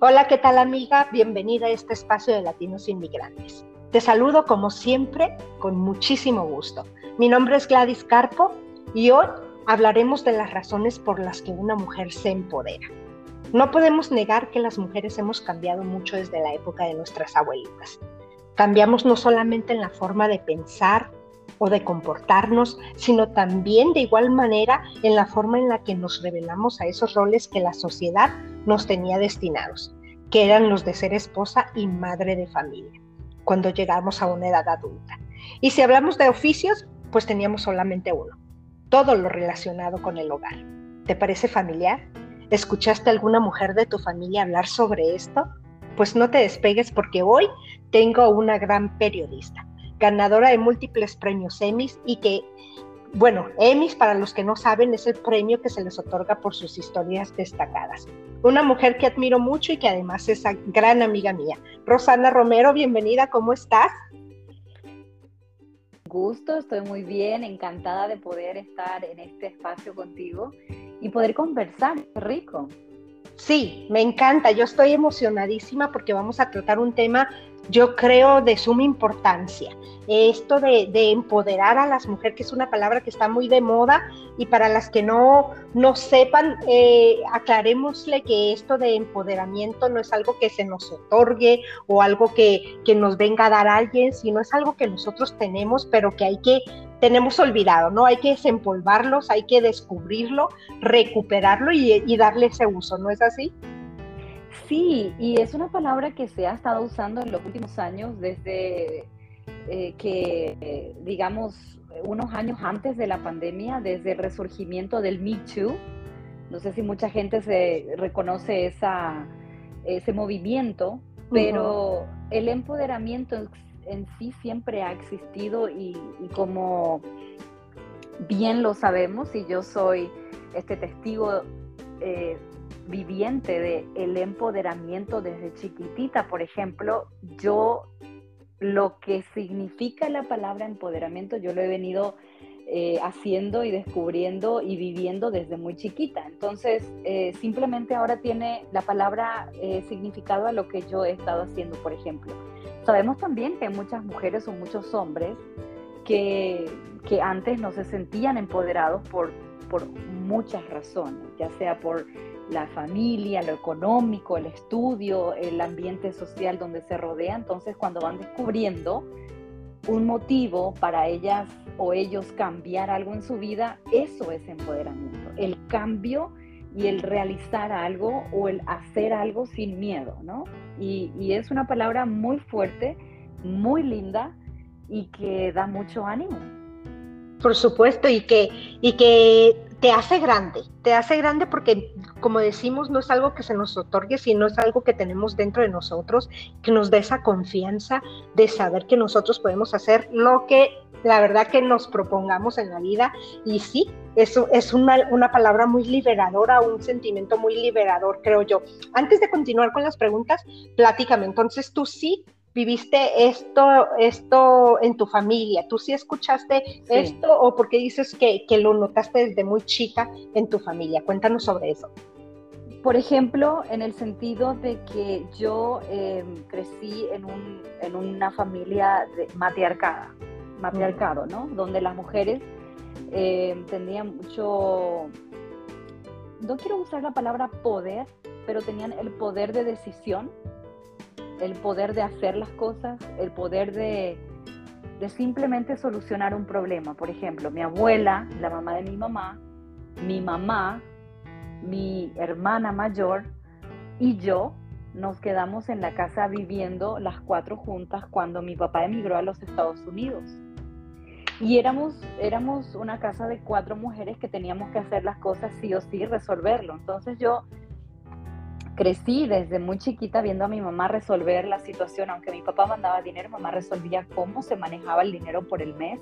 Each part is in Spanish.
Hola, ¿qué tal amiga? Bienvenida a este espacio de Latinos Inmigrantes. Te saludo como siempre con muchísimo gusto. Mi nombre es Gladys Carpo y hoy hablaremos de las razones por las que una mujer se empodera. No podemos negar que las mujeres hemos cambiado mucho desde la época de nuestras abuelitas. Cambiamos no solamente en la forma de pensar o de comportarnos, sino también de igual manera en la forma en la que nos revelamos a esos roles que la sociedad nos tenía destinados, que eran los de ser esposa y madre de familia, cuando llegamos a una edad adulta. Y si hablamos de oficios, pues teníamos solamente uno, todo lo relacionado con el hogar. ¿Te parece familiar? ¿Escuchaste a alguna mujer de tu familia hablar sobre esto? Pues no te despegues porque hoy tengo una gran periodista, ganadora de múltiples premios Emmys y que bueno, Emmys, para los que no saben, es el premio que se les otorga por sus historias destacadas. Una mujer que admiro mucho y que además es gran amiga mía. Rosana Romero, bienvenida, ¿cómo estás? Gusto, estoy muy bien, encantada de poder estar en este espacio contigo y poder conversar, rico. Sí, me encanta, yo estoy emocionadísima porque vamos a tratar un tema yo creo de suma importancia. Esto de, empoderar a las mujeres, que es una palabra que está muy de moda, y para las que no, no sepan, eh, que esto de empoderamiento no es algo que se nos otorgue o algo que, que nos venga a dar alguien, sino es algo que nosotros tenemos, pero que hay que, tenemos olvidado, ¿no? Hay que desempolvarlos, hay que descubrirlo, recuperarlo y darle ese uso, ¿no es así? Sí, y es una palabra que se ha estado usando en los últimos años desde eh, que, digamos, unos años antes de la pandemia, desde el resurgimiento del Me Too. No sé si mucha gente se reconoce esa, ese movimiento, pero el empoderamiento en, sí siempre ha existido y, y, como bien lo sabemos, y yo soy este testigo eh, viviente de el empoderamiento desde chiquitita. Por ejemplo, yo lo que significa la palabra empoderamiento, yo lo he venido eh, haciendo y descubriendo y viviendo desde muy chiquita. Entonces, eh, simplemente ahora tiene la palabra eh, significado a lo que yo he estado haciendo, por ejemplo. Sabemos también que hay muchas mujeres o muchos hombres que, que antes no se sentían empoderados por, por muchas razones, ya sea por la familia, lo económico, el estudio, el ambiente social donde se rodea. Entonces, cuando van descubriendo un motivo para ellas o ellos cambiar algo en su vida, eso es empoderamiento. El cambio y el realizar algo o el hacer algo sin miedo, ¿no? Y, y es una palabra muy fuerte, muy linda y que da mucho ánimo. Por supuesto, y que, y que te hace grande, te hace grande porque, como decimos, no es algo que se nos otorgue, sino es algo que tenemos dentro de nosotros, que nos da esa confianza de saber que nosotros podemos hacer lo que la verdad que nos propongamos en la vida. Y sí, eso es una, una palabra muy liberadora, un sentimiento muy liberador, creo yo. Antes de continuar con las preguntas, platícame, entonces tú sí viviste esto, esto en tu familia? ¿Tú sí escuchaste esto o porque dices que, lo notaste desde muy chica en tu familia? Cuéntanos sobre eso. Por ejemplo, en el sentido de que yo em, crecí en, un, en, una familia de matriarcada, matriarcado, ¿no? Donde las mujeres em, tenían mucho, no quiero usar la palabra poder, pero tenían el poder de decisión el poder de hacer las cosas, el poder de, simplemente solucionar un problema. Por ejemplo, mi abuela, la mamá de mi mamá, mi mamá, mi hermana mayor y yo nos quedamos en la casa viviendo las cuatro juntas cuando mi papá emigró a los Estados Unidos. Y éramos, éramos una casa de cuatro mujeres que teníamos que hacer las cosas sí o sí, resolverlo. Entonces yo crecí desde muy chiquita viendo a mi mamá resolver la situación, aunque mi papá mandaba dinero, mamá resolvía cómo se manejaba el dinero por el mes,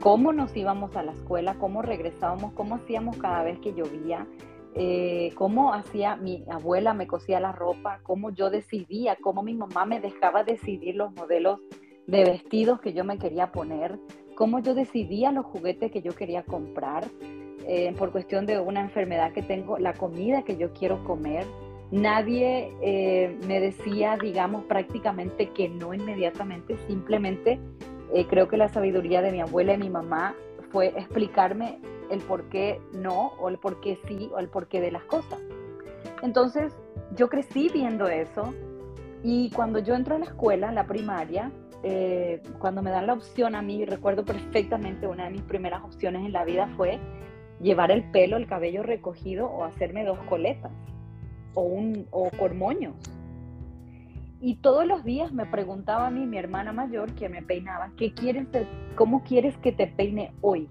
cómo nos íbamos a la escuela, cómo regresábamos, cómo hacíamos cada vez que llovía, eh, cómo hacía mi abuela, me cosía la ropa, cómo yo decidía, cómo mi mamá me dejaba decidir los modelos de vestidos que yo me quería poner, cómo yo decidía los juguetes que yo quería comprar, eh, por cuestión de una enfermedad que tengo, la comida que yo quiero comer, Nadie eh, me decía, digamos, prácticamente que no inmediatamente, simplemente eh, creo que la sabiduría de mi abuela y mi mamá fue explicarme el por qué no, o el por qué sí, o el por qué de las cosas. Entonces, yo crecí viendo eso y cuando yo entro a la escuela, la primaria, eh, cuando me dan la opción a mí, recuerdo perfectamente una de mis primeras opciones en la vida fue llevar el pelo, el cabello recogido o hacerme dos coletas o, un, o cormoños. Y todos los días me preguntaba a mí, mi hermana mayor, que me peinaba, ¿qué quieres, ¿cómo quieres que te peine hoy?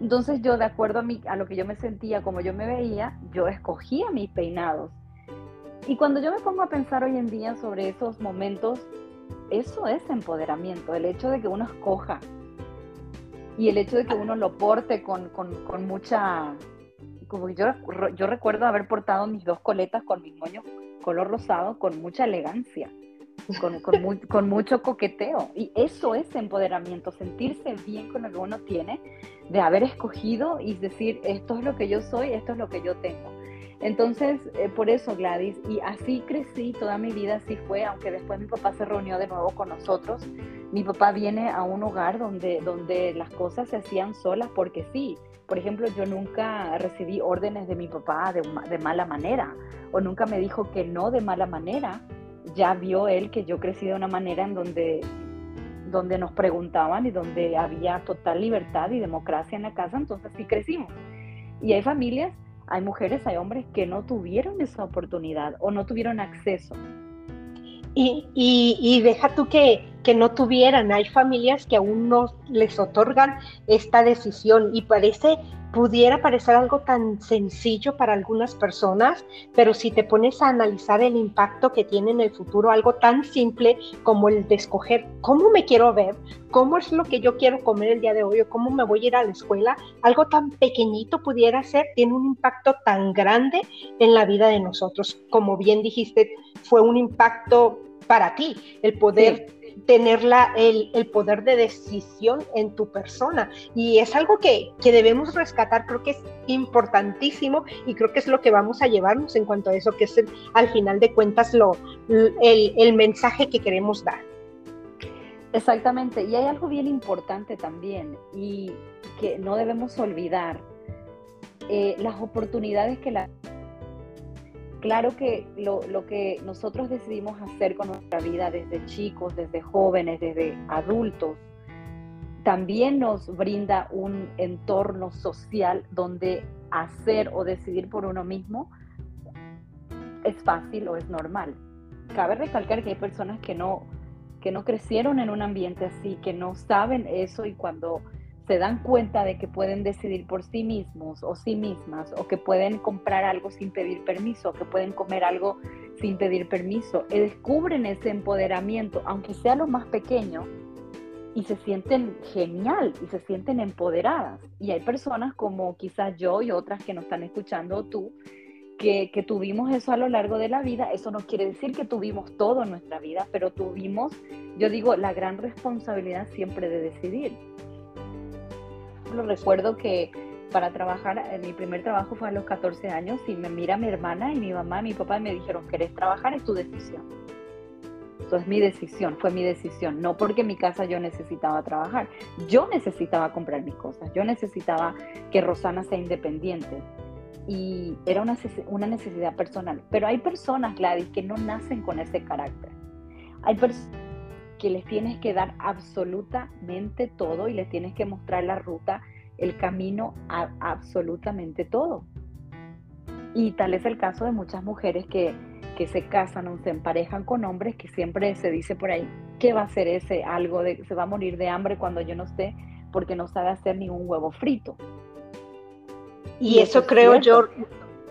Entonces yo, de acuerdo a, mí, a lo que yo me sentía, como yo me veía, yo escogía mis peinados. Y cuando yo me pongo a pensar hoy en día sobre esos momentos, eso es empoderamiento, el hecho de que uno escoja y el hecho de que uno lo porte con, mucha... Como yo, yo recuerdo haber portado mis dos coletas con mis moños color rosado con mucha elegancia, con, con, mucho coqueteo. Y eso es empoderamiento, sentirse bien con lo que uno tiene, de haber escogido y decir, esto es lo que yo soy, esto es lo que yo tengo. Entonces, eh, por eso Gladys, y así crecí toda mi vida, así fue, aunque después mi papá se reunió de nuevo con nosotros. Mi papá viene a un hogar donde, donde las cosas se hacían solas porque sí. Por ejemplo, yo nunca recibí órdenes de mi papá de, mala manera o nunca me dijo que no de mala manera. Ya vio él que yo crecí de una manera en donde donde nos preguntaban y donde había total libertad y democracia en la casa, entonces sí crecimos. Y hay familias hay mujeres, hay hombres que no tuvieron esa oportunidad o no tuvieron acceso. Y, y, deja tú que, que, no tuvieran, hay familias que aún no les otorgan esta decisión y parece pudiera parecer algo tan sencillo para algunas personas, pero si te pones a analizar el impacto que tiene en el futuro, algo tan simple como el de escoger cómo me quiero ver, cómo es lo que yo quiero comer el día de hoy o cómo me voy a ir a la escuela, algo tan pequeñito pudiera ser, tiene un impacto tan grande en la vida de nosotros. Como bien dijiste, fue un impacto para ti, el poder tener el, poder de decisión en tu persona. Y es algo que, debemos rescatar, creo que es importantísimo y creo que es lo que vamos a llevarnos en cuanto a eso, que es al final de cuentas lo, el, mensaje que queremos dar. Exactamente, y hay algo bien importante también y que no debemos olvidar, eh, las oportunidades que la Claro que lo, que nosotros decidimos hacer con nuestra vida desde chicos, desde jóvenes, desde adultos, también nos brinda un entorno social donde hacer o decidir por uno mismo es fácil o es normal. Cabe recalcar que hay personas que no, que no crecieron en un ambiente así, que no saben eso y cuando se dan cuenta de que pueden decidir por sí mismos o sí mismas, o que pueden comprar algo sin pedir permiso, o que pueden comer algo sin pedir permiso, y descubren ese empoderamiento, aunque sea lo más pequeño, y se sienten genial y se sienten empoderadas. Y hay personas como quizás yo y otras que nos están escuchando, tú, que, que, tuvimos eso a lo largo de la vida. Eso no quiere decir que tuvimos todo en nuestra vida, pero tuvimos, yo digo, la gran responsabilidad siempre de decidir recuerdo que para trabajar, eh, mi primer trabajo fue a los 14 años y me mira mi hermana y mi mamá y mi papá y me dijeron, ¿querés trabajar? Es tu decisión. Eso es mi decisión, fue mi decisión, no porque en mi casa yo necesitaba trabajar, yo necesitaba comprar mis cosas, yo necesitaba que Rosana sea independiente y era una, una necesidad personal. Pero hay personas, Gladys, que no nacen con ese carácter. Hay personas que les tienes que dar absolutamente todo y les tienes que mostrar la ruta, el camino a absolutamente todo. Y tal es el caso de muchas mujeres que, que se casan o se emparejan con hombres que siempre se dice por ahí, ¿qué va a hacer ese algo? De, se va a morir de hambre cuando yo no esté porque no sabe hacer ni un huevo frito. Y, eso, creo yo,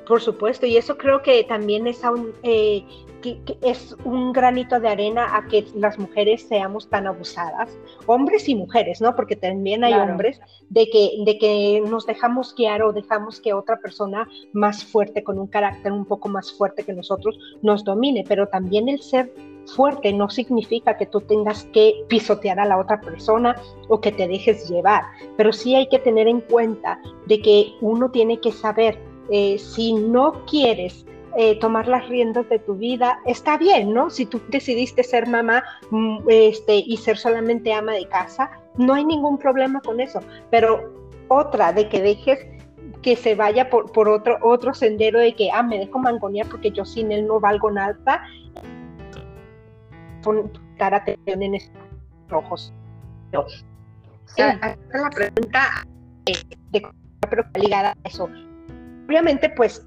por supuesto, y eso creo que también es un, eh, que, es un granito de arena a que las mujeres seamos tan abusadas, hombres y mujeres, ¿no? Porque también hay hombres de que, de que nos dejamos guiar o dejamos que otra persona más fuerte, con un carácter un poco más fuerte que nosotros, nos domine, pero también el ser fuerte no significa que tú tengas que pisotear a la otra persona o que te dejes llevar, pero sí hay que tener en cuenta de que uno tiene que saber eh, si no quieres eh, tomar las riendas de tu vida, está bien, ¿no? Si tú decidiste ser mamá mm, este, y ser solamente ama de casa, no hay ningún problema con eso, pero otra de que dejes que se vaya por, por otro, otro sendero de que, ah, me dejo mangonear porque yo sin él no valgo nada, poner atención en estos rojos. Sí. La pregunta eh, de, pero ligada a eso. Obviamente, pues,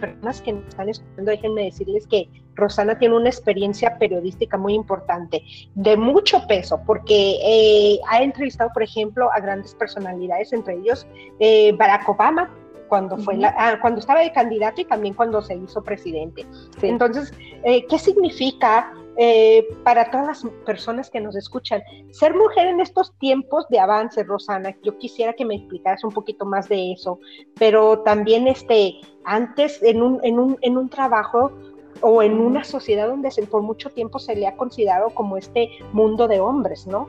personas que nos están escuchando, déjenme decirles que Rosana tiene una experiencia periodística muy importante, de mucho peso, porque eh, ha entrevistado, por ejemplo, a grandes personalidades, entre ellos eh, Barack Obama, cuando, fue ah, cuando estaba de candidato y también cuando se hizo presidente. Entonces, ¿qué significa eh, para todas las personas que nos escuchan. Ser mujer en estos tiempos de avance, Rosana, yo quisiera que me explicaras un poquito más de eso, pero también este, antes en un, en un, en un trabajo o en una sociedad donde por mucho tiempo se le ha considerado como este mundo de hombres, ¿no?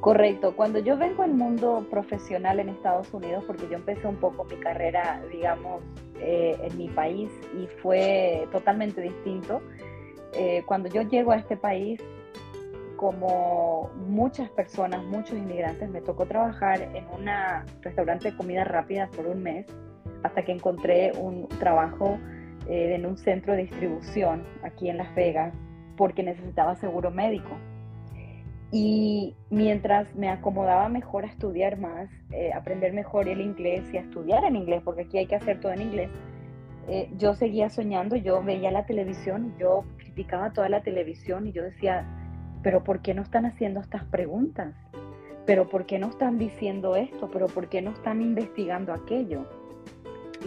Correcto. Cuando yo vengo al mundo profesional en Estados Unidos, porque yo empecé un poco mi carrera, digamos, eh, en mi país y fue totalmente distinto. Eh, cuando yo llego a este país, como muchas personas, muchos inmigrantes, me tocó trabajar en un restaurante de comida rápida por un mes hasta que encontré un trabajo eh, en un centro de distribución aquí en Las Vegas porque necesitaba seguro médico. Y mientras me acomodaba mejor a estudiar más, eh, aprender mejor el inglés y a estudiar en inglés, porque aquí hay que hacer todo en inglés, yo seguía soñando, yo veía la televisión, yo criticaba toda la televisión y yo decía, pero ¿por qué no están haciendo estas preguntas? ¿Pero por qué no están diciendo esto? ¿Pero por qué no están investigando aquello?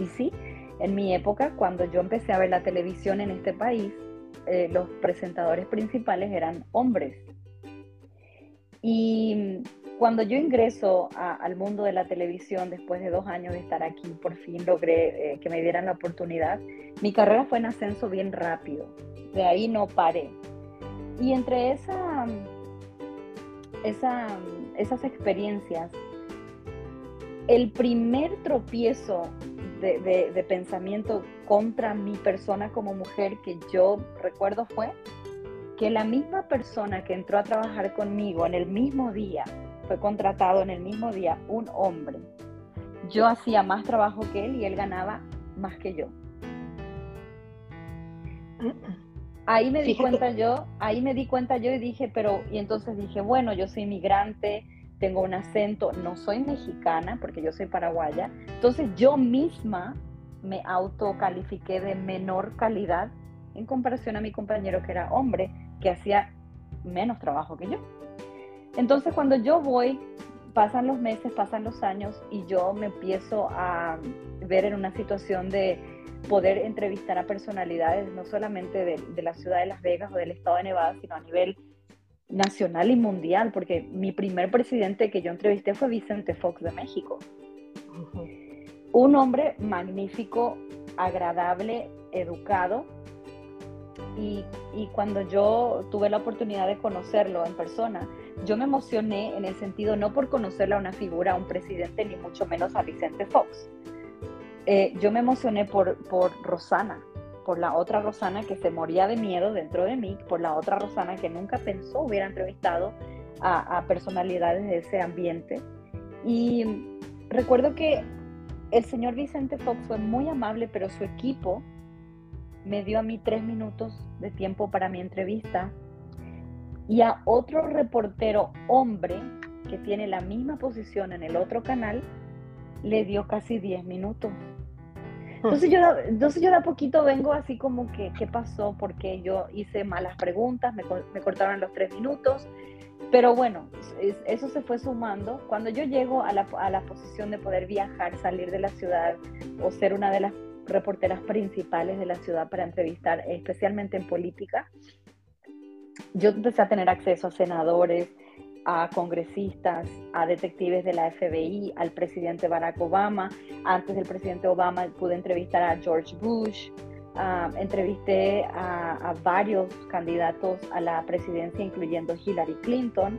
Y sí, en mi época, cuando yo empecé a ver la televisión en este país, eh, los presentadores principales eran hombres. Y cuando yo ingreso al mundo de la televisión, después de dos años de estar aquí, por fin logré eh, que me dieran la oportunidad. Mi carrera fue en ascenso bien rápido de ahí no paré. Y entre esa, esa, esas experiencias, el primer tropiezo de, de, pensamiento contra mi persona como mujer que yo recuerdo fue que la misma persona que entró a trabajar conmigo en el mismo día, fue contratado en el mismo día, un hombre. Yo hacía más trabajo que él y él ganaba más que yo. Ahí me di cuenta yo, ahí me di cuenta yo y dije, pero, y entonces dije, bueno, yo soy inmigrante, tengo un acento, no soy mexicana porque yo soy paraguaya. Entonces yo misma me autocalifiqué de menor calidad en comparación a mi compañero que era hombre, que hacía menos trabajo que yo. Entonces cuando yo voy, pasan los meses, pasan los años y yo me empiezo a ver en una situación de poder entrevistar a personalidades no solamente de, la ciudad de Las Vegas o del estado de Nevada, sino a nivel nacional y mundial, porque mi primer presidente que yo entrevisté fue Vicente Fox de México. Un hombre magnífico, agradable, educado. Y, y, cuando yo tuve la oportunidad de conocerlo en persona, yo me emocioné en el sentido no por conocerle a una figura, a un presidente, ni mucho menos a Vicente Fox, eh, yo me emocioné por, por Rosana, por la otra Rosana que se moría de miedo dentro de mí, por la otra Rosana que nunca pensó hubiera entrevistado a, personalidades de ese ambiente. Y recuerdo que el señor Vicente Fox fue muy amable, pero su equipo me dio a mí tres minutos de tiempo para mi entrevista y a otro reportero hombre que tiene la misma posición en el otro canal le dio casi 10 minutos. Entonces yo, entonces yo de a poquito vengo así como que, ¿qué pasó? Porque yo hice malas preguntas, me, me cortaron los tres minutos, pero bueno, eso se fue sumando. Cuando yo llego a la, a la posición de poder viajar, salir de la ciudad o ser una de las reporteras principales de la ciudad para entrevistar, especialmente en política, yo empecé a tener acceso a senadores, a congresistas, a detectives de la FBI, al presidente Barack Obama. Antes del presidente Obama pude entrevistar a George Bush, entrevisté a, varios candidatos a la presidencia, incluyendo Hillary Clinton.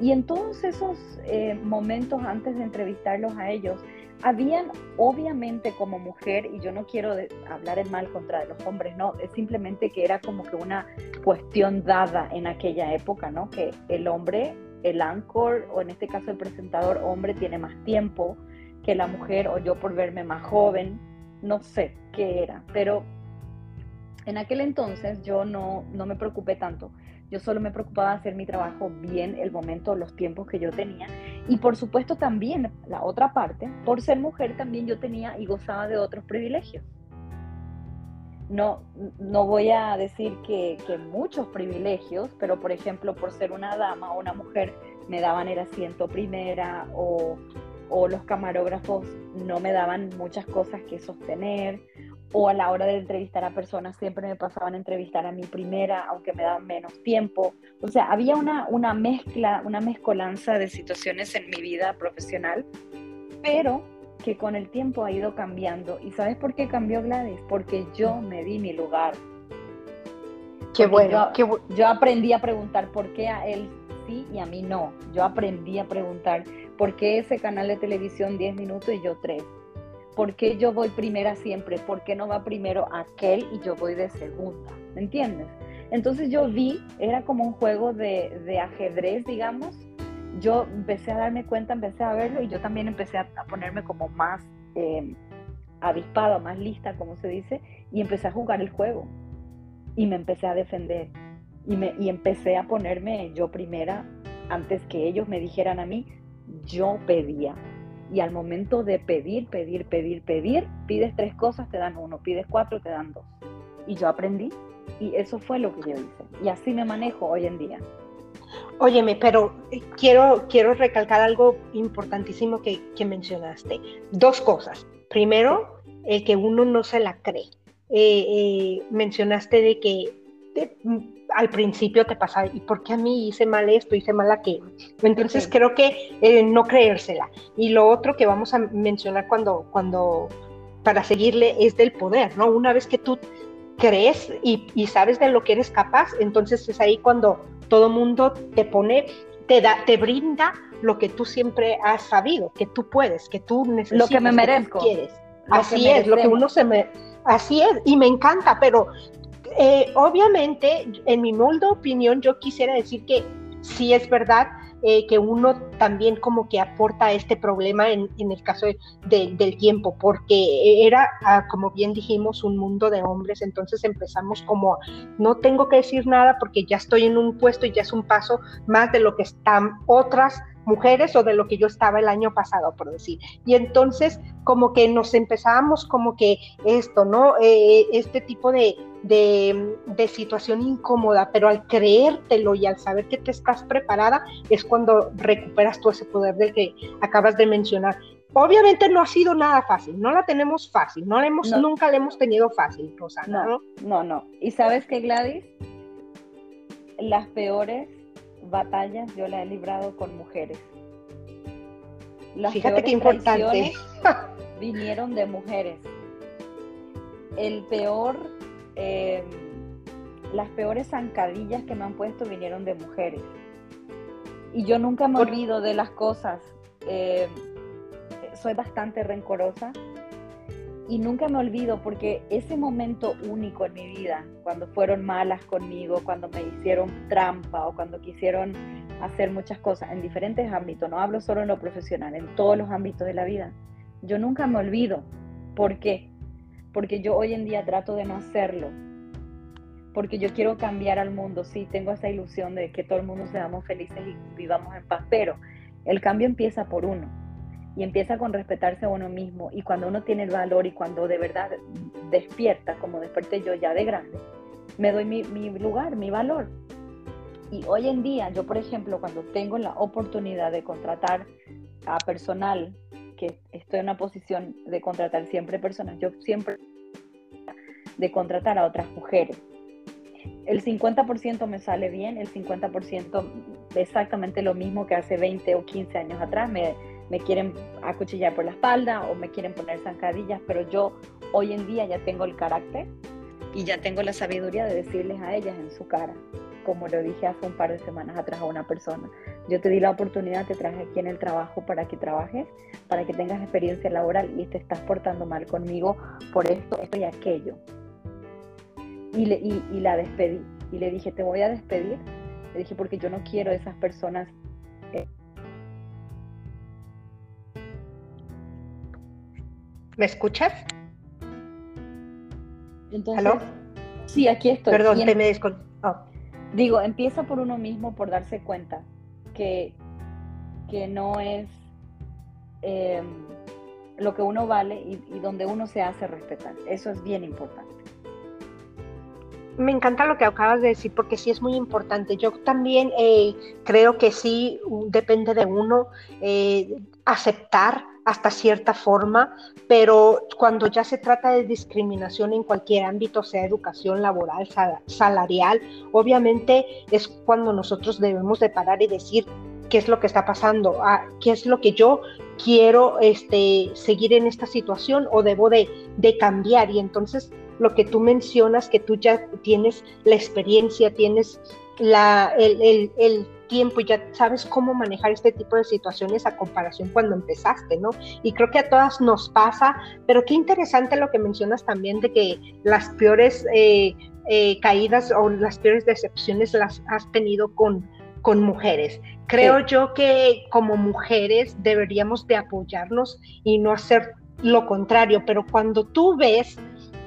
Y en todos esos eh, momentos antes de entrevistarlos a ellos, habían, obviamente como mujer, y yo no quiero hablar en mal contra de los hombres, no, es simplemente que era como que una cuestión dada en aquella época, ¿no? Que el hombre, el anchor, o en este caso el presentador hombre, tiene más tiempo que la mujer, o yo por verme más joven, no sé qué era, pero en aquel entonces yo no, no me preocupé tanto. Yo solo me preocupaba hacer mi trabajo bien, el momento, los tiempos que yo tenía. Y por supuesto también, la otra parte, por ser mujer también yo tenía y gozaba de otros privilegios. No, no voy a decir que, que muchos privilegios, pero por ejemplo, por ser una dama o una mujer, me daban el asiento primera o, o los camarógrafos no me daban muchas cosas que sostener o a la hora de entrevistar a personas siempre me pasaban a entrevistar a mi primera, aunque me daban menos tiempo. O sea, había una, una mezcla, una mezcolanza de situaciones en mi vida profesional, pero que con el tiempo ha ido cambiando. ¿Y sabes por qué cambió Gladys? Porque yo me di mi lugar. Qué bueno. Yo, yo aprendí a preguntar por qué a él sí y a mí no. Yo aprendí a preguntar por qué ese canal de televisión 10 minutos y yo 3 ¿por qué yo voy primera siempre? ¿Por qué no va primero aquel y yo voy de segunda? ¿Me entiendes? Entonces yo vi, era como un juego de, ajedrez, digamos. Yo empecé a darme cuenta, empecé a verlo y yo también empecé a, ponerme como más eh, avispada, más lista, como se dice, y empecé a jugar el juego. Y me empecé a defender. Y, me, y empecé a ponerme yo primera antes que ellos me dijeran a mí, yo pedía y al momento de pedir, pedir, pedir, pedir, pides tres cosas, te dan uno, pides cuatro, te dan dos. Y yo aprendí y eso fue lo que yo hice. Y así me manejo hoy en día. Óyeme, pero eh, quiero, quiero recalcar algo importantísimo que, que mencionaste. Dos cosas. Primero, el que uno no se la cree. Eh, eh, mencionaste de que al principio te pasa, ¿y por qué a mí hice mal esto, hice mal aquello? Entonces creo que eh, no creérsela. Y lo otro que vamos a mencionar cuando, cuando, para seguirle, es del poder, ¿no? Una vez que tú crees y, sabes de lo que eres capaz, entonces es ahí cuando todo mundo te pone, te da, te brinda lo que tú siempre has sabido, que tú puedes, que tú necesitas. Lo que me merezco. quieres. Así es, lo que uno se me... Así es, y me encanta, pero eh, obviamente, en mi molde opinión, yo quisiera decir que sí es verdad eh, que uno también como que aporta este problema en, el caso del tiempo, porque era, ah, como bien dijimos, un mundo de hombres, entonces empezamos como, no tengo que decir nada porque ya estoy en un puesto y ya es un paso más de lo que están otras mujeres o de lo que yo estaba el año pasado, por decir. Y entonces como que nos empezábamos como que esto, ¿no? Eh, este tipo de, de, situación incómoda, pero al creértelo y al saber que te estás preparada es cuando recuperas todo ese poder del que acabas de mencionar. Obviamente no ha sido nada fácil, no la tenemos fácil, no, la hemos, nunca la hemos tenido fácil, Rosana. No, no, no. ¿Y sabes qué, Gladys? Las peores batallas yo las he librado con mujeres. Las Fíjate qué importante. vinieron de mujeres. El peor, eh, las peores zancadillas que me han puesto vinieron de mujeres. Y yo nunca me olvido de las cosas. Eh, soy bastante rencorosa y nunca me olvido porque ese momento único en mi vida, cuando fueron malas conmigo, cuando me hicieron trampa o cuando quisieron hacer muchas cosas en diferentes ámbitos, no hablo solo en lo profesional, en todos los ámbitos de la vida, yo nunca me olvido. ¿Por qué? Porque yo hoy en día trato de no hacerlo. Porque yo quiero cambiar al mundo, sí, tengo esa ilusión de que todo el mundo seamos felices y vivamos en paz, pero el cambio empieza por uno y empieza con respetarse a uno mismo y cuando uno tiene el valor y cuando de verdad despierta, como desperté yo ya de grande, me doy mi, lugar, mi valor. Y hoy en día, yo por ejemplo, cuando tengo la oportunidad de contratar a personal, que estoy en una posición de contratar siempre personas, yo siempre de contratar a otras mujeres. El 50% me sale bien, el 50% exactamente lo mismo que hace 20 o 15 años atrás. Me, me quieren acuchillar por la espalda o me quieren poner zancadillas, pero yo hoy en día ya tengo el carácter y ya tengo la sabiduría de decirles a ellas en su cara, como lo dije hace un par de semanas atrás a una persona, Yo te di la oportunidad, te traje aquí en el trabajo para que trabajes, para que tengas experiencia laboral y te estás portando mal conmigo por esto, esto y aquello. Y, le, y, la despedí. Y le dije, te voy a despedir. Le dije, porque yo no quiero esas personas. Eh". ¿Me escuchas? Entonces, ¿Aló? Sí, aquí estoy. Perdón, te me oh. Digo, empieza por uno mismo por darse cuenta que, que no es em, lo que uno vale y, donde uno se hace respetar. Eso es bien importante. Me encanta lo que acabas de decir porque sí es muy importante. Yo también eh, creo que sí depende de uno eh, aceptar hasta cierta forma, pero cuando ya se trata de discriminación en cualquier ámbito, sea educación laboral, salarial, obviamente es cuando nosotros debemos de parar y decir qué es lo que está pasando, qué es lo que yo quiero este, seguir en esta situación o debo de, de cambiar. Y entonces lo que tú mencionas, que tú ya tienes la experiencia, tienes la, el, el, tiempo y ya sabes cómo manejar este tipo de situaciones a comparación cuando empezaste, ¿no? Y creo que a todas nos pasa, pero qué interesante lo que mencionas también de que las peores eh, eh, caídas o las peores decepciones las has tenido con, con mujeres. Creo yo que como mujeres deberíamos de apoyarnos y no hacer lo contrario, pero cuando tú ves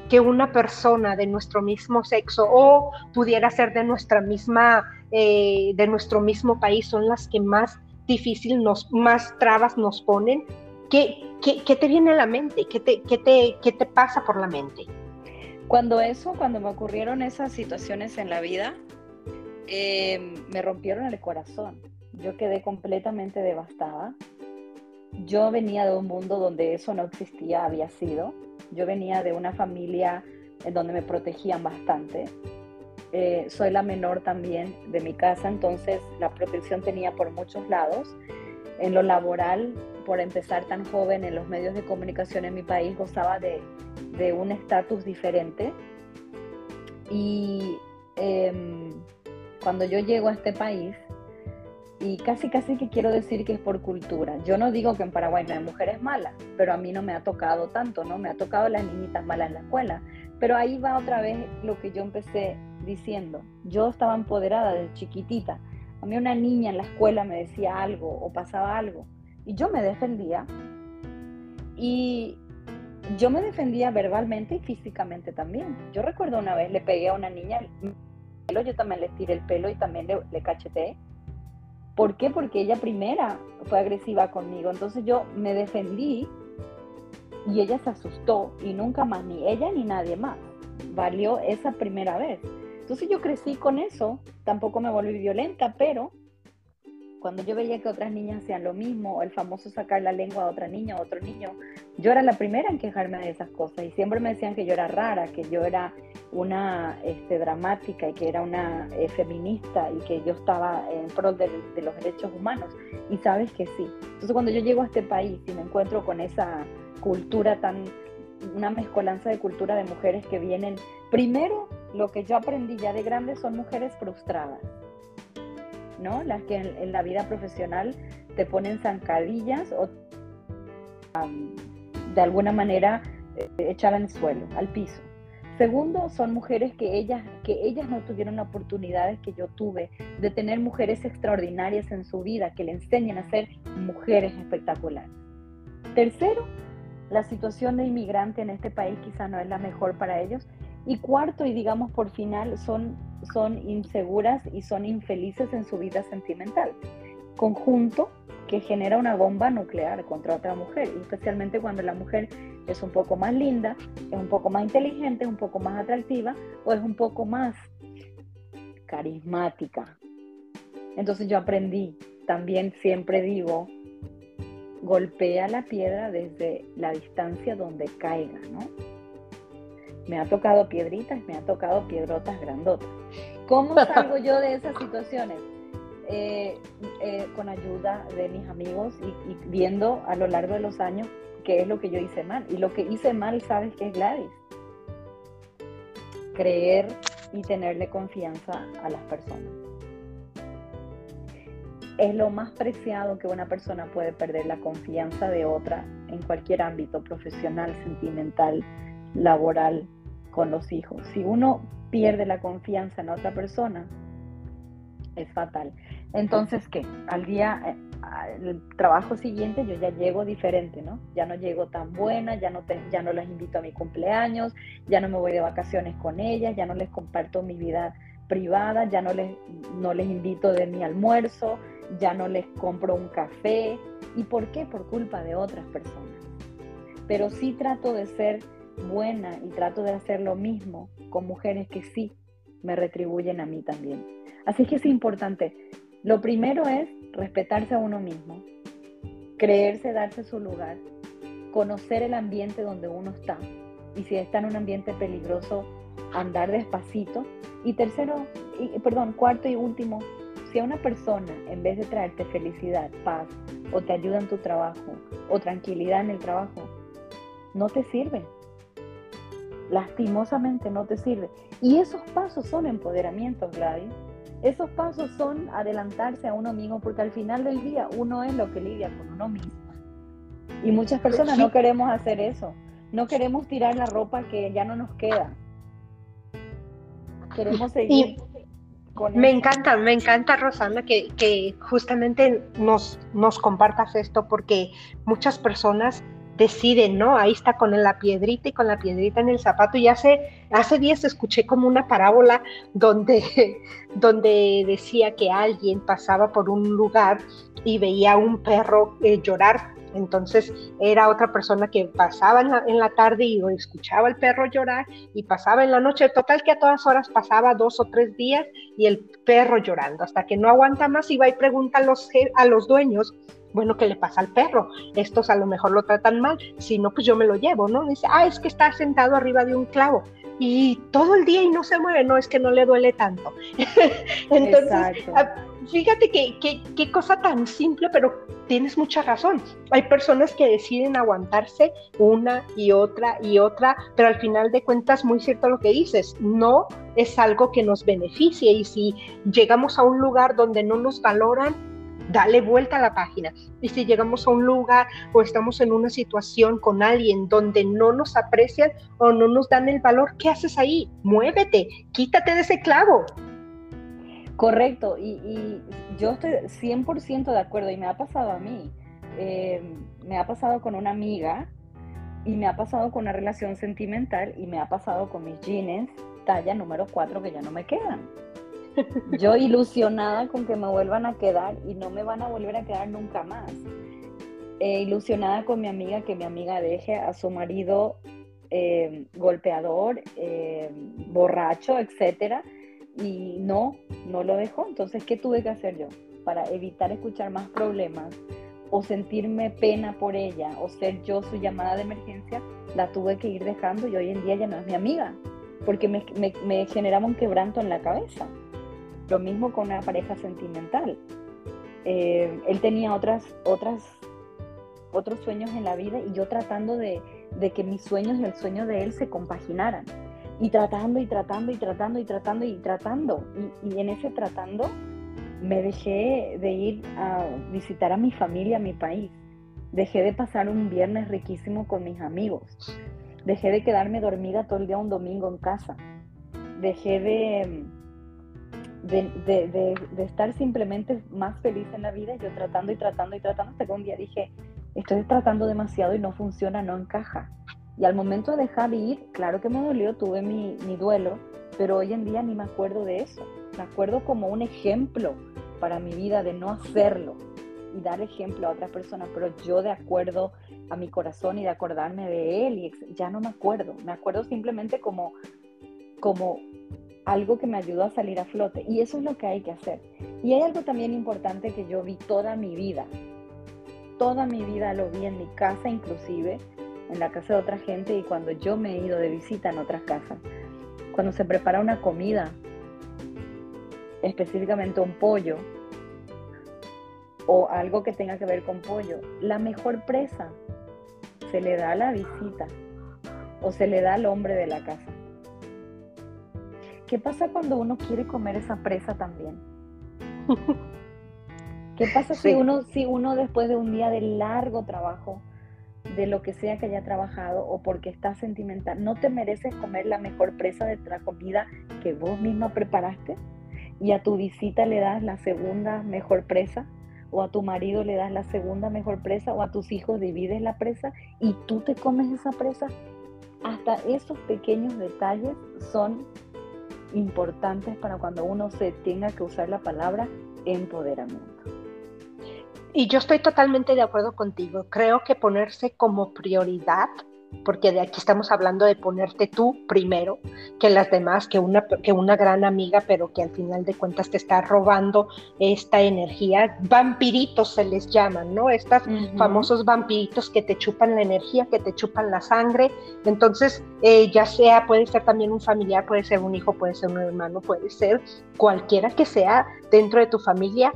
que una persona de nuestro mismo sexo o pudiera ser de nuestra misma, eh, de nuestro mismo país son las que más difícil nos, más trabas nos ponen. ¿Qué, qué, te viene a la mente? ¿Qué te, qué te, qué te pasa por la mente? Cuando eso, cuando me ocurrieron esas situaciones en la vida, em, me rompieron el corazón. Yo quedé completamente devastada. Yo venía de un mundo donde eso no existía, había sido yo venía de una familia en donde me protegían bastante. Eh, soy la menor también de mi casa, entonces la protección tenía por muchos lados. En lo laboral, por empezar tan joven en los medios de comunicación en mi país, gozaba de, un estatus diferente. Y em, cuando yo llego a este país, y casi casi que quiero decir que es por cultura. Yo no digo que en Paraguay no hay mujeres malas, pero a mí no me ha tocado tanto, ¿no? Me ha tocado las niñitas malas en la escuela. Pero ahí va otra vez lo que yo empecé diciendo. Yo estaba empoderada desde chiquitita. A mí una niña en la escuela me decía algo o pasaba algo y yo me defendía. Y yo me defendía verbalmente y físicamente también. Yo recuerdo una vez le pegué a una niña, yo también le tiré el pelo y también le, le cacheteé ¿Por qué? Porque ella primera fue agresiva conmigo. Entonces yo me defendí y ella se asustó y nunca más, ni ella ni nadie más. Valió esa primera vez. Entonces yo crecí con eso, tampoco me volví violenta, pero cuando yo veía que otras niñas hacían lo mismo, el famoso sacar la lengua a otra niña o otro niño, yo era la primera en quejarme de esas cosas y siempre me decían que yo era rara, que yo era una este, dramática y que era una eh, feminista y que yo estaba en pro de, de, los derechos humanos. Y sabes que sí. Entonces cuando yo llego a este país y me encuentro con esa cultura tan, una mezcolanza de cultura de mujeres que vienen, primero lo que yo aprendí ya de grande son mujeres frustradas ¿no? Las que en, la vida profesional te ponen zancadillas o de alguna manera eh, echar al suelo, al piso. Segundo, son mujeres que ellas, que ellas no tuvieron oportunidades que yo tuve de tener mujeres extraordinarias en su vida que le enseñen a ser mujeres espectaculares. Tercero, la situación de inmigrante en este país quizá no es la mejor para ellos. Y cuarto, y digamos por final, son son inseguras y son infelices en su vida sentimental. Conjunto que genera una bomba nuclear contra otra mujer, especialmente cuando la mujer es un poco más linda, es un poco más inteligente, es un poco más atractiva o es un poco más carismática. Entonces yo aprendí, también siempre digo, golpea la piedra desde la distancia donde caiga, ¿no? Me ha tocado piedritas, me ha tocado piedrotas grandotas. ¿Cómo salgo yo de esas situaciones? Eh, eh, con ayuda de mis amigos y, viendo a lo largo de los años qué es lo que yo hice mal. Y lo que hice mal, ¿sabes qué es Gladys? Creer y tenerle confianza a las personas. es lo más preciado que una persona puede perder, la confianza de otra en cualquier ámbito profesional, sentimental, laboral, con los hijos. Si uno pierde la confianza en otra persona, es fatal. Entonces, ¿qué? Al día, eh, el trabajo siguiente yo ya llego diferente, ¿no? Ya no llego tan buena, ya no, te, ya no las invito a mi cumpleaños, ya no me voy de vacaciones con ellas, ya no les comparto mi vida privada, ya no les, no les invito de mi almuerzo, ya no les compro un café. ¿Y por qué? Por culpa de otras personas. Pero sí trato de ser buena y trato de hacer lo mismo con mujeres que sí me retribuyen a mí también. Así que es importante. Lo primero es respetarse a uno mismo, creerse, darse su lugar, conocer el ambiente donde uno está y si está en un ambiente peligroso, andar despacito. Y tercero, perdón, cuarto y último, si a una persona, en vez de traerte felicidad, paz, o te ayuda en tu trabajo, o tranquilidad en el trabajo, no te sirve. Lastimosamente no te sirve. Y esos pasos son empoderamiento, Gladys. Esos pasos son adelantarse a uno mismo, porque al final del día uno es lo que lidia con uno mismo. Y muchas personas no queremos hacer eso. No queremos tirar la ropa que ya no nos queda. Queremos seguir. me encanta, me encanta, Rosana, que, que justamente nos, nos compartas esto, porque muchas personas deciden, ¿no? Ahí está con la piedrita y con la piedrita en el zapato. Y hace, hace días escuché como una parábola donde, donde decía que alguien pasaba por un lugar y veía a un perro eh, llorar. Entonces era otra persona que pasaba en la, tarde y escuchaba al perro llorar y pasaba en la noche. Total que a todas horas pasaba dos o tres días y el perro llorando, hasta que no aguanta más y va y pregunta a los, a los dueños bueno, ¿qué le pasa al perro? Estos a lo mejor lo tratan mal, si no, pues yo me lo llevo, ¿no? Dice, ah, es que está sentado arriba de un clavo y todo el día y no se mueve, no, es que no le duele tanto. Entonces, ah, fíjate que, qué cosa tan simple, pero tienes mucha razón. Hay personas que deciden aguantarse una y otra y otra, pero al final de cuentas, muy cierto lo que dices, no es algo que nos beneficie y si llegamos a un lugar donde no nos valoran, dale vuelta a la página. Y si llegamos a un lugar o estamos en una situación con alguien donde no nos aprecian o no nos dan el valor, ¿qué haces ahí? Muévete, quítate de ese clavo. Correcto, y, yo estoy 100% de acuerdo y me ha pasado a mí. Em, me ha pasado con una amiga y me ha pasado con una relación sentimental y me ha pasado con mis jeans talla número 4 que ya no me quedan. Yo ilusionada con que me vuelvan a quedar y no me van a volver a quedar nunca más. Eh, ilusionada con mi amiga que mi amiga deje a su marido eh, golpeador, eh, borracho, etcétera, y no, no lo dejó. Entonces, ¿qué tuve que hacer yo para evitar escuchar más problemas o sentirme pena por ella o ser yo su llamada de emergencia? La tuve que ir dejando y hoy en día ya no es mi amiga porque me generaba un quebranto en la cabeza. Lo mismo con una pareja sentimental. Eh, él tenía otras, otras, otros sueños en la vida y yo tratando de, que mis sueños y el sueño de él se compaginaran. Y tratando y tratando y tratando y tratando y tratando. Y, y en ese tratando me dejé de ir a visitar a mi familia, a mi país. Dejé de pasar un viernes riquísimo con mis amigos. Dejé de quedarme dormida todo el día un domingo en casa. Dejé de, de, estar simplemente más feliz en la vida, yo tratando y tratando y tratando, hasta que un día dije, estoy tratando demasiado y no funciona, no encaja. Y al momento de dejar de ir, claro que me dolió, tuve mi, mi duelo, pero hoy en día ni me acuerdo de eso. Me acuerdo como un ejemplo para mi vida de no hacerlo y dar ejemplo a otras personas, pero yo de acuerdo a mi corazón y de acordarme de él, y ya no me acuerdo. Me acuerdo simplemente como, como algo que me ayudó a salir a flote. Y eso es lo que hay que hacer. Y hay algo también importante que yo vi toda mi vida. Toda mi vida lo vi en mi casa inclusive, en la casa de otra gente y cuando yo me he ido de visita en otras casas. Cuando se prepara una comida, específicamente un pollo o algo que tenga que ver con pollo, la mejor presa se le da a la visita o se le da al hombre de la casa. ¿Qué pasa cuando uno quiere comer esa presa también? ¿Qué pasa si, uno, si uno después de un día de largo trabajo, de lo que sea que haya trabajado o porque estás sentimental, no te mereces comer la mejor presa de la comida que vos misma preparaste? Y a tu visita le das la segunda mejor presa, o a tu marido le das la segunda mejor presa, o a tus hijos divides la presa y tú te comes esa presa. Hasta esos pequeños detalles son importantes para cuando uno se tenga que usar la palabra empoderamiento. Y yo estoy totalmente de acuerdo contigo. Creo que ponerse como prioridad, porque de aquí estamos hablando de ponerte tú primero que las demás, que una, que una gran amiga, pero que al final de cuentas te está robando esta energía. Vampiritos se les llaman, ¿no? Estos famosos vampiritos que te chupan la energía, que te chupan la sangre. Entonces, eh, ya sea, puede ser también un familiar, puede ser un hijo, puede ser un hermano, puede ser cualquiera que sea dentro de tu familia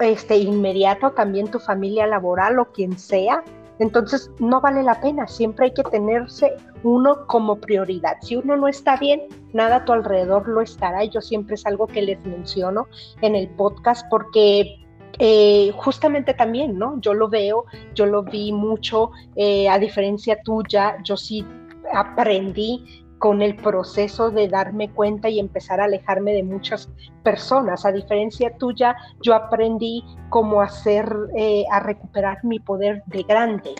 este, inmediato, también tu familia laboral o quien sea. Entonces no vale la pena, siempre hay que tenerse uno como prioridad. Si uno no está bien, nada a tu alrededor lo estará. Yo siempre es algo que les menciono en el podcast porque eh, justamente también, ¿no? Yo lo veo, yo lo vi mucho, eh, a diferencia tuya, yo sí aprendí con el proceso de darme cuenta y empezar a alejarme de muchas personas. A diferencia tuya, yo aprendí cómo hacer, eh, a recuperar mi poder de grande,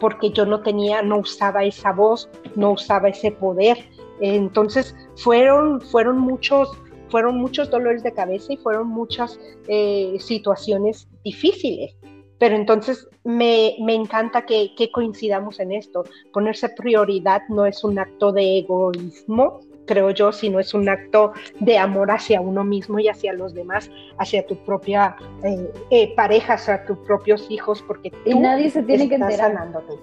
porque yo no tenía, no usaba esa voz, no usaba ese poder. Entonces, fueron, fueron muchos fueron muchos dolores de cabeza y fueron muchas eh, situaciones difíciles. Pero entonces me, encanta que, coincidamos en esto. Ponerse prioridad no es un acto de egoísmo, creo yo, sino es un acto de amor hacia uno mismo y hacia los demás, hacia tu propia eh, eh, pareja, hacia tus propios hijos, porque tú y nadie se tiene que enterar. Sanándote.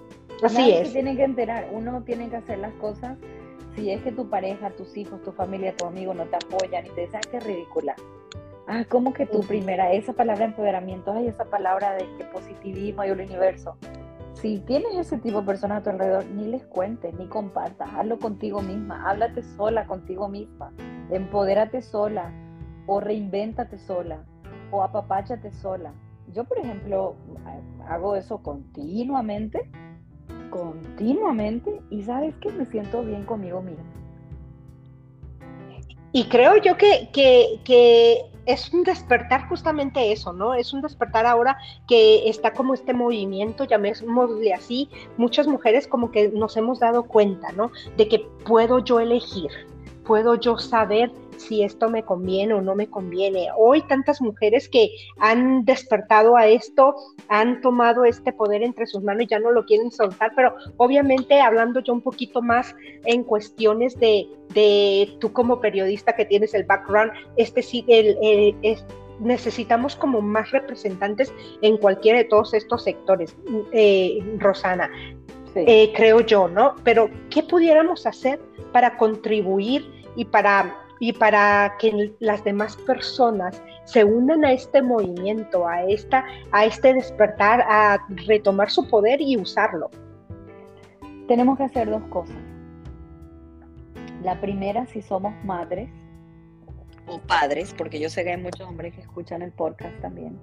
Así nadie es. Se tiene que enterar. Uno tiene que hacer las cosas. Si es que tu pareja, tus hijos, tu familia, tu amigo no te apoyan y te dicen, qué ridícula Ah, ¿cómo que tu primera? Esa palabra empoderamiento, ay, esa palabra de que positivismo y el universo. Si tienes ese tipo de personas a tu alrededor, ni les cuentes, ni compartas, hazlo contigo misma, háblate sola contigo misma, empodérate sola, o reinvéntate sola, o apapáchate sola. Yo, por ejemplo, hago eso continuamente, continuamente, y sabes que me siento bien conmigo misma. Y creo yo que, que, que es un despertar justamente eso, ¿no? Es un despertar ahora que está como este movimiento, llamémosle así, muchas mujeres como que nos hemos dado cuenta, ¿no? De que puedo yo elegir, puedo yo saber si esto me conviene o no me conviene. Hoy tantas mujeres que han despertado a esto, han tomado este poder entre sus manos y ya no lo quieren soltar, pero obviamente hablando yo un poquito más en cuestiones de, de tú como periodista que tienes el background, este sí, el, necesitamos como más representantes en cualquiera de todos estos sectores, eh, Rosana. Eh, creo yo, ¿no? Pero, ¿qué pudiéramos hacer para contribuir y para y para que las demás personas se unan a este movimiento, a, esta, a este despertar, a retomar su poder y usarlo. Tenemos que hacer dos cosas. La primera, si somos madres o padres, porque yo sé que hay muchos hombres que escuchan el podcast también,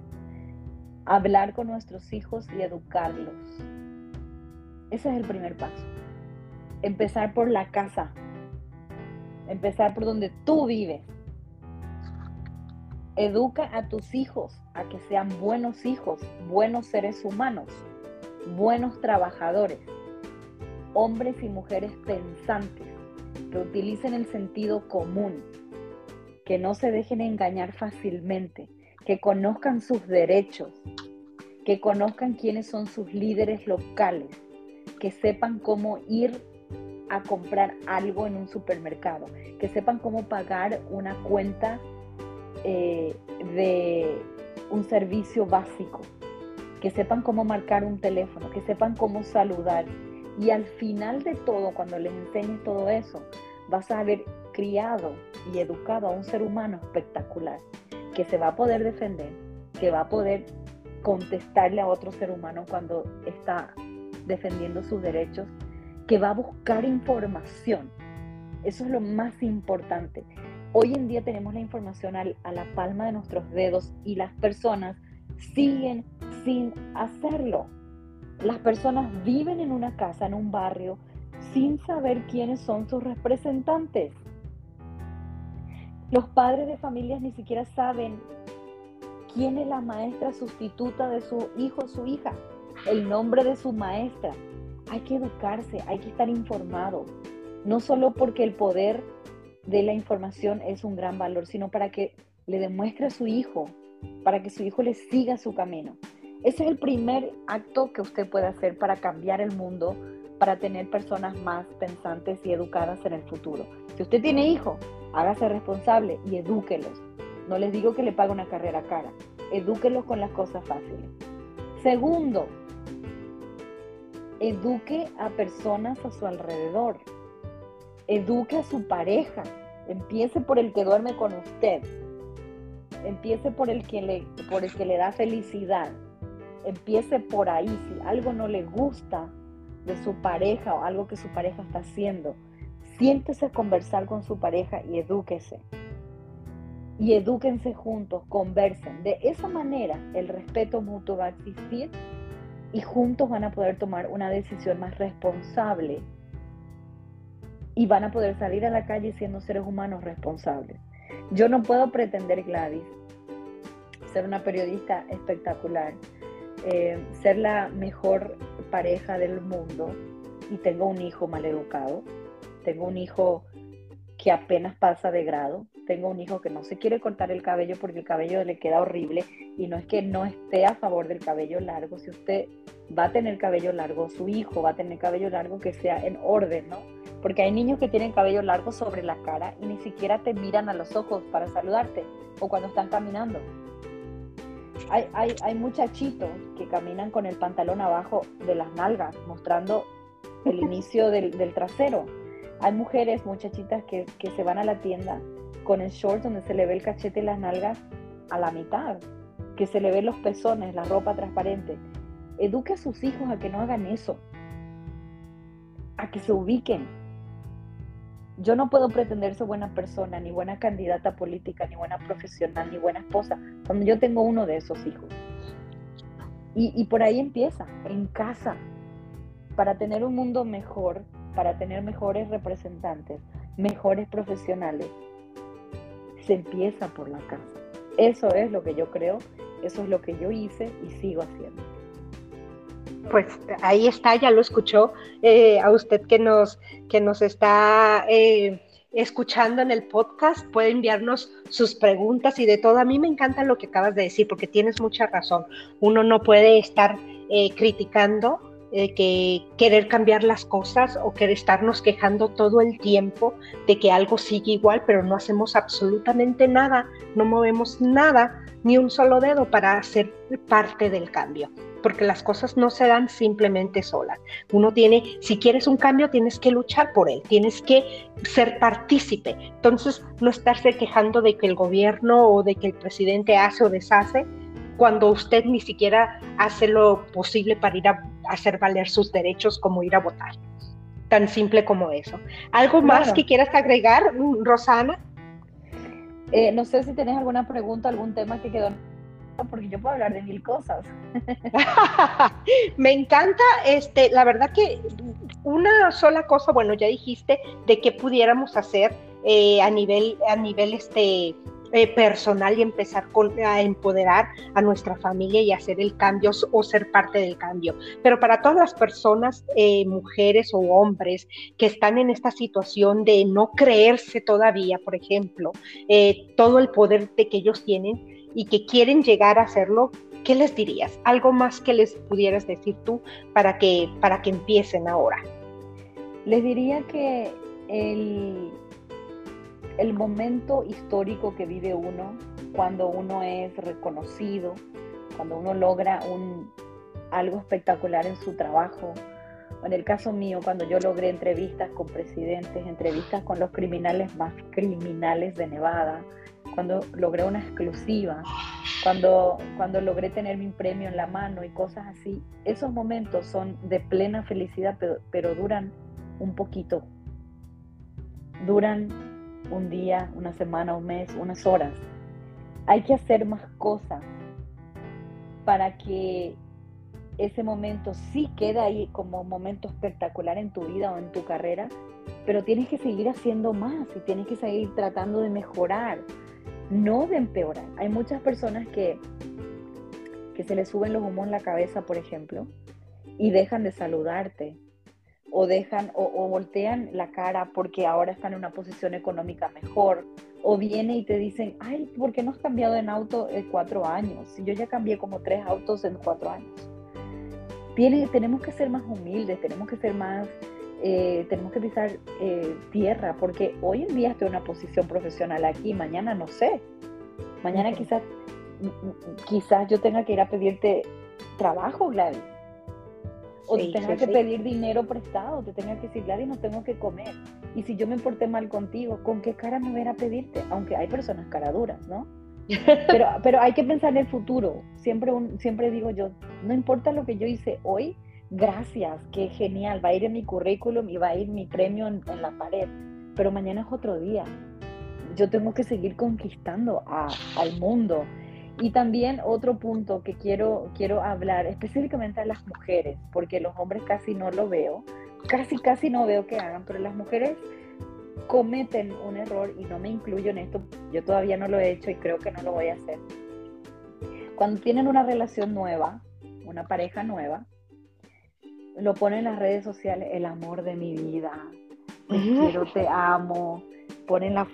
hablar con nuestros hijos y educarlos. Ese es el primer paso. Empezar por la casa, Empezar por donde tú vives. Educa a tus hijos a que sean buenos hijos, buenos seres humanos, buenos trabajadores, hombres y mujeres pensantes, que utilicen el sentido común, que no se dejen engañar fácilmente, que conozcan sus derechos, que conozcan quiénes son sus líderes locales, que sepan cómo ir a comprar algo en un supermercado, que sepan cómo pagar una cuenta eh, de un servicio básico, que sepan cómo marcar un teléfono, que sepan cómo saludar. Y al final de todo, cuando les enseñes todo eso, vas a haber criado y educado a un ser humano espectacular, que se va a poder defender, que va a poder contestarle a otro ser humano cuando está defendiendo sus derechos que va a buscar información. Eso es lo más importante. Hoy en día tenemos la información a la palma de nuestros dedos y las personas siguen sin hacerlo. Las personas viven en una casa, en un barrio, sin saber quiénes son sus representantes. Los padres de familias ni siquiera saben quién es la maestra sustituta de su hijo o su hija, el nombre de su maestra. Hay que educarse, hay que estar informado, no solo porque el poder de la información es un gran valor, sino para que le demuestre a su hijo, para que su hijo le siga su camino. Ese es el primer acto que usted puede hacer para cambiar el mundo, para tener personas más pensantes y educadas en el futuro. Si usted tiene hijos, hágase responsable y edúquelos. No les digo que le pague una carrera cara, edúquelos con las cosas fáciles. Segundo, eduque a personas a su alrededor. Eduque a su pareja. Empiece por el que duerme con usted. Empiece por el que le, por el que le da felicidad. Empiece por ahí. Si algo no le gusta de su pareja o algo que su pareja está haciendo, siéntese a conversar con su pareja y edúquese. Y edúquense juntos, conversen. De esa manera el respeto mutuo va a existir y juntos van a poder tomar una decisión más responsable y van a poder salir a la calle siendo seres humanos responsables. Yo no puedo pretender, Gladys, ser una periodista espectacular, eh, ser la mejor pareja del mundo y tengo un hijo mal educado, tengo un hijo que apenas pasa de grado, tengo un hijo que no se quiere cortar el cabello porque el cabello le queda horrible y no es que no esté a favor del cabello largo, si usted va a tener cabello largo, su hijo va a tener cabello largo que sea en orden, ¿no? Porque hay niños que tienen cabello largo sobre la cara y ni siquiera te miran a los ojos para saludarte o cuando están caminando. Hay, hay, hay muchachitos que caminan con el pantalón abajo de las nalgas, mostrando el inicio del, del trasero. Hay mujeres, muchachitas, que, que se van a la tienda con el short donde se le ve el cachete y las nalgas a la mitad, que se le ven los pezones, la ropa transparente. Eduque a sus hijos a que no hagan eso, a que se ubiquen. Yo no puedo pretender ser buena persona, ni buena candidata política, ni buena profesional, ni buena esposa, cuando yo tengo uno de esos hijos. Y, y por ahí empieza, en casa, para tener un mundo mejor, para tener mejores representantes, mejores profesionales, se empieza por la casa. Eso es lo que yo creo, eso es lo que yo hice y sigo haciendo. Pues ahí está, ya lo escuchó eh, a usted que nos, que nos está eh, escuchando en el podcast, puede enviarnos sus preguntas y de todo. A mí me encanta lo que acabas de decir porque tienes mucha razón. Uno no puede estar eh, criticando que querer cambiar las cosas o querer estarnos quejando todo el tiempo de que algo sigue igual, pero no hacemos absolutamente nada, no movemos nada, ni un solo dedo para ser parte del cambio porque las cosas no se dan simplemente solas. Uno tiene, si quieres un cambio, tienes que luchar por él, tienes que ser partícipe. Entonces, no estarse quejando de que el gobierno o de que el presidente hace o deshace, cuando usted ni siquiera hace lo posible para ir a hacer valer sus derechos como ir a votar. Tan simple como eso. ¿Algo más que quieras agregar, Rosana? Eh, no sé si tienes alguna pregunta, algún tema que quedó porque yo puedo hablar de mil cosas. Me encanta, este, la verdad que una sola cosa, bueno, ya dijiste de qué pudiéramos hacer eh, a nivel, a nivel este, eh, personal y empezar a empoderar a nuestra familia y hacer el cambio o ser parte del cambio. Pero para todas las personas, eh, mujeres o hombres que están en esta situación de no creerse todavía, por ejemplo, eh, todo el poder de que ellos tienen y que quieren llegar a hacerlo, ¿qué les dirías? ¿Algo más que les pudieras decir tú para que, para que empiecen ahora? Les diría que el el momento histórico que vive uno cuando uno es reconocido, cuando uno logra algo espectacular en su trabajo. En el caso mío, cuando yo logré entrevistas con presidentes, entrevistas con los criminales más criminales de Nevada, cuando logré una exclusiva, cuando, cuando logré tener mi premio en la mano y cosas así, esos momentos son de plena felicidad, pero duran un poquito, duran un día, una semana, un mes, unas horas. Hay que hacer más cosas. para que ese momento sí quede ahí como momento espectacular en tu vida o en tu carrera, pero tienes que seguir haciendo más y tienes que seguir tratando de mejorar, no de empeorar. Hay muchas personas que, que se les suben los humos en la cabeza, por ejemplo, y dejan de saludarte o dejan o, voltean la cara porque ahora están en una posición económica mejor o viene y te dicen, ay, ¿por qué no has cambiado en auto en cuatro años? Yo ya cambié como tres autos en cuatro años. Tiene, tenemos que ser más humildes, tenemos que ser más, eh, tenemos que pisar eh, tierra, porque hoy en día estoy en una posición profesional aquí, mañana no sé. Mañana quizás, quizás yo tenga que ir a pedirte trabajo, Gladys o te tenga que pedir dinero prestado, te tenga que decir, Gladys, no tengo que comer. Y si yo me porté mal contigo, ¿con qué cara me voy a pedirte? Aunque hay personas caraduras, ¿no? Pero, pero hay que pensar en el futuro. Siempre, siempre digo yo, no importa lo que yo hice hoy, gracias, qué genial, va a ir en mi currículum y va a ir mi premio en, en la pared. Pero mañana es otro día. Yo tengo que seguir conquistando a, al mundo y también otro punto que quiero, quiero hablar específicamente a las mujeres, porque los hombres casi no lo veo, casi casi no veo que hagan, pero las mujeres cometen un error y no me incluyo en esto, yo todavía no lo he hecho y creo que no lo voy a hacer. Cuando tienen una relación nueva, una pareja nueva, lo ponen en las redes sociales, el amor de mi vida, te quiero, te amo, ponen la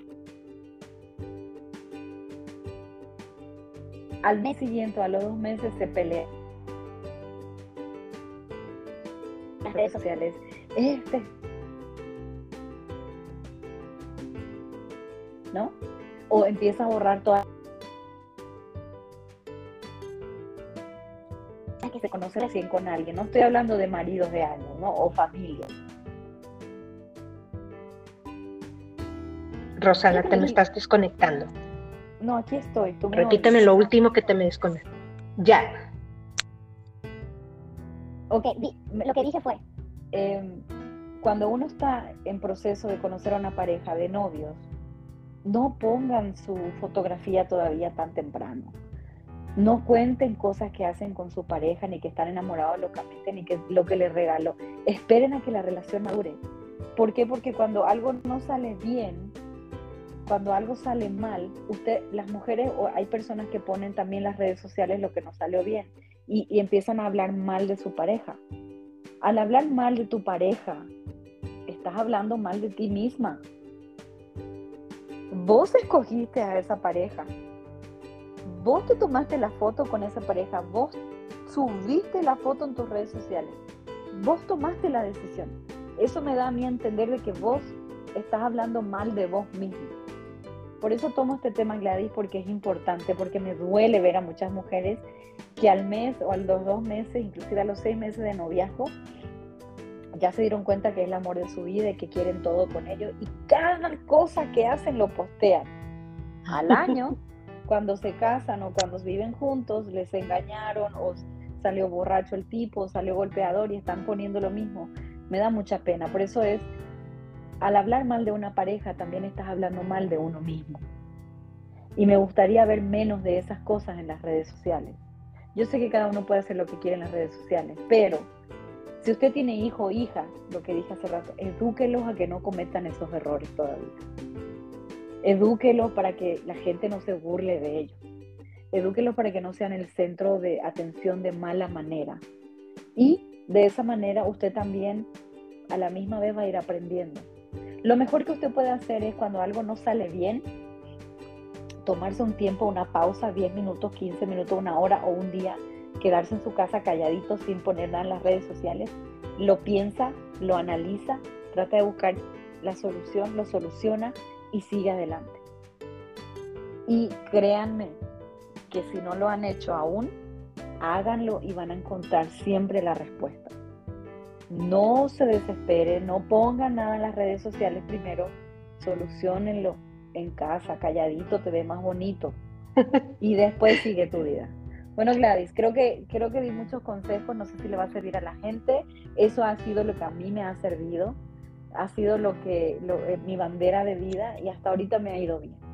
Al mes siguiente, a los dos meses, se pelean. Las redes sociales. Este. ¿No? O empieza a borrar todas. que se conoce recién con alguien. No estoy hablando de maridos de años, ¿no? O familia. Rosana, te me estás desconectando. No, aquí estoy. Repíteme lo último que te me desconecté. Ya. Ok, lo que dije fue, em, cuando uno está en proceso de conocer a una pareja de novios, no pongan su fotografía todavía tan temprano. No cuenten cosas que hacen con su pareja, ni que están enamorados locamente, ni que lo que les regalo. Esperen a que la relación madure. ¿Por qué? Porque cuando algo no sale bien, cuando algo sale mal, usted, las mujeres o hay personas que ponen también las redes sociales lo que no salió bien y, empiezan a hablar mal de su pareja. Al hablar mal de tu pareja, estás hablando mal de ti misma. Vos escogiste a esa pareja. Vos te tomaste la foto con esa pareja. Vos subiste la foto en tus redes sociales. Vos tomaste la decisión. Eso me da a mí entender de que vos estás hablando mal de vos mismo. Por eso tomo este tema, Gladys, porque es importante, porque me duele ver a muchas mujeres que al mes o a los dos meses, inclusive a los seis meses de noviazgo, ya se dieron cuenta que es el amor de su vida y que quieren todo con ellos y cada cosa que hacen lo postean. Al año, cuando se casan o cuando viven juntos, les engañaron o salió borracho el tipo, salió golpeador y están poniendo lo mismo. Me da mucha pena. Por eso es al hablar mal de una pareja también estás hablando mal de uno mismo. Y me gustaría ver menos de esas cosas en las redes sociales. Yo sé que cada uno puede hacer lo que quiere en las redes sociales, pero si usted tiene hijo o hija, lo que dije hace rato, edúquelos a que no cometan esos errores todavía. Edúquelos para que la gente no se burle de ellos. Edúquelos para que no sean el centro de atención de mala manera. Y de esa manera usted también a la misma vez va a ir aprendiendo. Lo mejor que usted puede hacer es cuando algo no sale bien, tomarse un tiempo, una pausa, 10 minutos, 15 minutos, una hora o un día, quedarse en su casa calladito sin poner nada en las redes sociales, lo piensa, lo analiza, trata de buscar la solución, lo soluciona y sigue adelante. Y créanme que si no lo han hecho aún, háganlo y van a encontrar siempre la respuesta. No se desespere, no pongan nada en las redes sociales primero, solucionenlo en casa, calladito, te ve más bonito. y después sigue tu vida. Bueno, Gladys, creo que, creo que di muchos consejos, no sé si le va a servir a la gente. Eso ha sido lo que a mí me ha servido, ha sido lo que, lo, eh, mi bandera de vida y hasta ahorita me ha ido bien.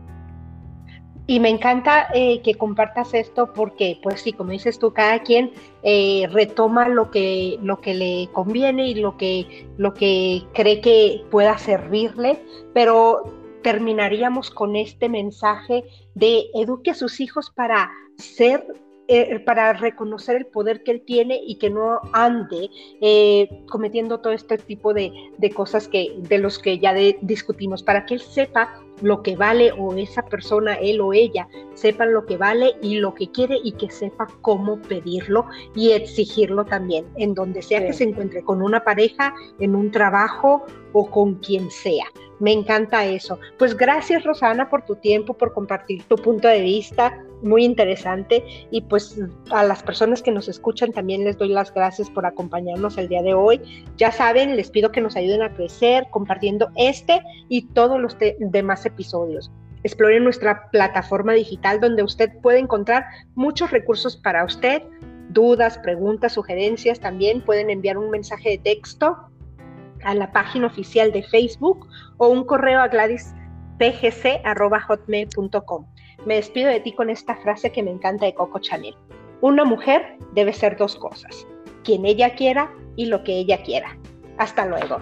Y me encanta eh, que compartas esto porque, pues sí, como dices tú, cada quien eh, retoma lo que, lo que le conviene y lo que, lo que cree que pueda servirle, pero terminaríamos con este mensaje de eduque a sus hijos para ser eh, para reconocer el poder que él tiene y que no ande cometiendo todo este tipo de, cosas que, de los que ya discutimos, para que él sepa lo que vale o esa persona, él o ella, sepan lo que vale y lo que quiere y que sepa cómo pedirlo y exigirlo también, en donde sea que se encuentre, con una pareja, en un trabajo o con quien sea. Me encanta eso. Pues gracias Rosana por tu tiempo, por compartir tu punto de vista, muy interesante. Y pues a las personas que nos escuchan también les doy las gracias por acompañarnos el día de hoy. Ya saben, les pido que nos ayuden a crecer compartiendo este y todos los demás episodios. Exploren nuestra plataforma digital donde usted puede encontrar muchos recursos para usted, dudas, preguntas, sugerencias. También pueden enviar un mensaje de texto a la página oficial de Facebook o un correo a gladyspgc.hotmail.com. Me despido de ti con esta frase que me encanta de Coco Chanel. Una mujer debe ser dos cosas, quien ella quiera y lo que ella quiera. Hasta luego.